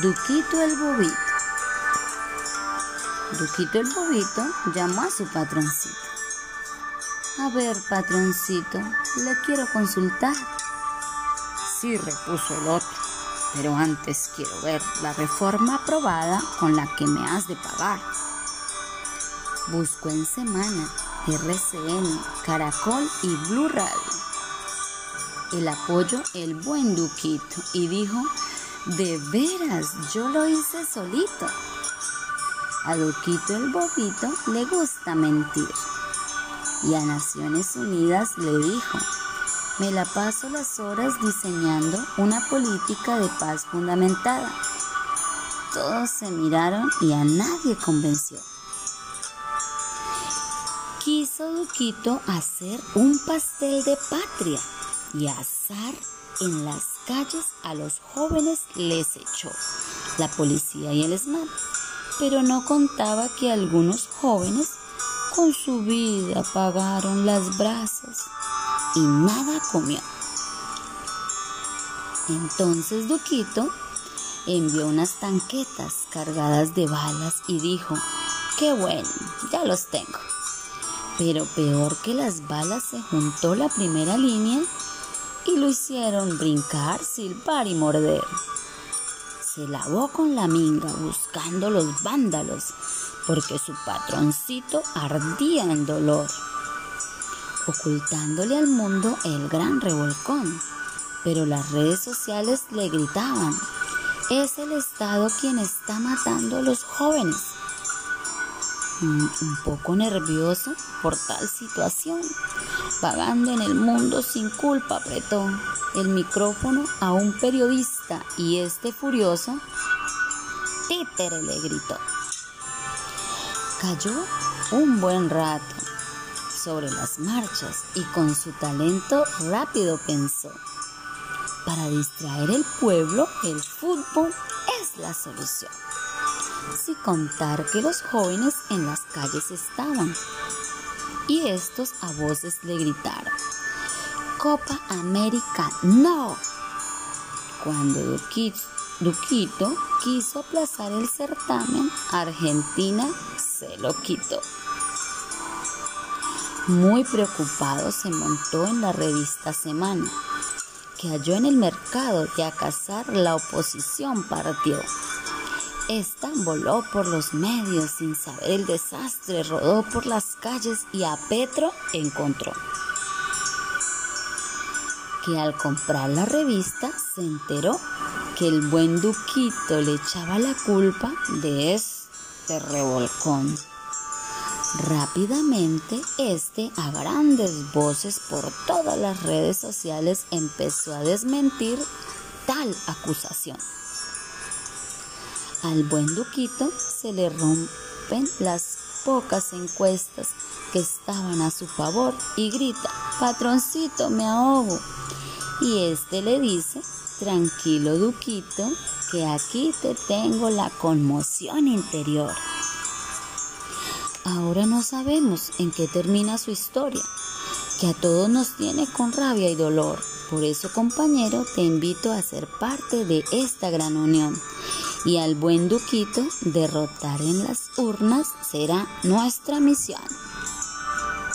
Duquito el bobito. Duquito el bobito llamó a su patroncito. A ver, patroncito, le quiero consultar. Sí, repuso el otro, pero antes quiero ver la reforma aprobada con la que me has de pagar. Busco en semana RCN, Caracol y Blue Radio. El apoyo el buen Duquito y dijo, de veras, yo lo hice solito. A Duquito el bobito le gusta mentir. Y a Naciones Unidas le dijo, me la paso las horas diseñando una política de paz fundamentada. Todos se miraron y a nadie convenció. Quiso Duquito hacer un pastel de patria y azar en las calles a los jóvenes les echó la policía y el SMAT, pero no contaba que algunos jóvenes con su vida pagaron las brasas y nada comió. Entonces Duquito envió unas tanquetas cargadas de balas y dijo, qué bueno, ya los tengo. Pero peor que las balas se juntó la primera línea y lo hicieron brincar, silbar y morder. Se lavó con la minga buscando los vándalos porque su patroncito ardía en dolor, ocultándole al mundo el gran revolcón. Pero las redes sociales le gritaban, es el Estado quien está matando a los jóvenes. Mm, un poco nervioso por tal situación, vagando en el mundo sin culpa, apretó el micrófono a un periodista y este furioso, títere le gritó. Cayó un buen rato sobre las marchas y con su talento rápido pensó, para distraer el pueblo, el fútbol es la solución. Sin contar que los jóvenes en las calles estaban y estos a voces le gritaron, Copa América, no. Cuando Duquito quiso aplazar el certamen, Argentina se lo quitó. Muy preocupado se montó en la revista Semana, que halló en el mercado y a cazar la oposición partió. Esta voló por los medios sin saber el desastre, rodó por las calles y a Petro encontró. Que al comprar la revista se enteró que el buen Duquito le echaba la culpa de este revolcón. Rápidamente, este a grandes voces por todas las redes sociales empezó a desmentir tal acusación. Al buen Duquito se le rompen las pocas encuestas que estaban a su favor y grita, patroncito, me ahogo. Y este le dice, tranquilo Duquito, que aquí te tengo la conmoción interior. Ahora no sabemos en qué termina su historia, que a todos nos tiene con rabia y dolor. Por eso, compañero, te invito a ser parte de esta gran unión. Y al buen Duquito derrotar en las urnas será nuestra misión.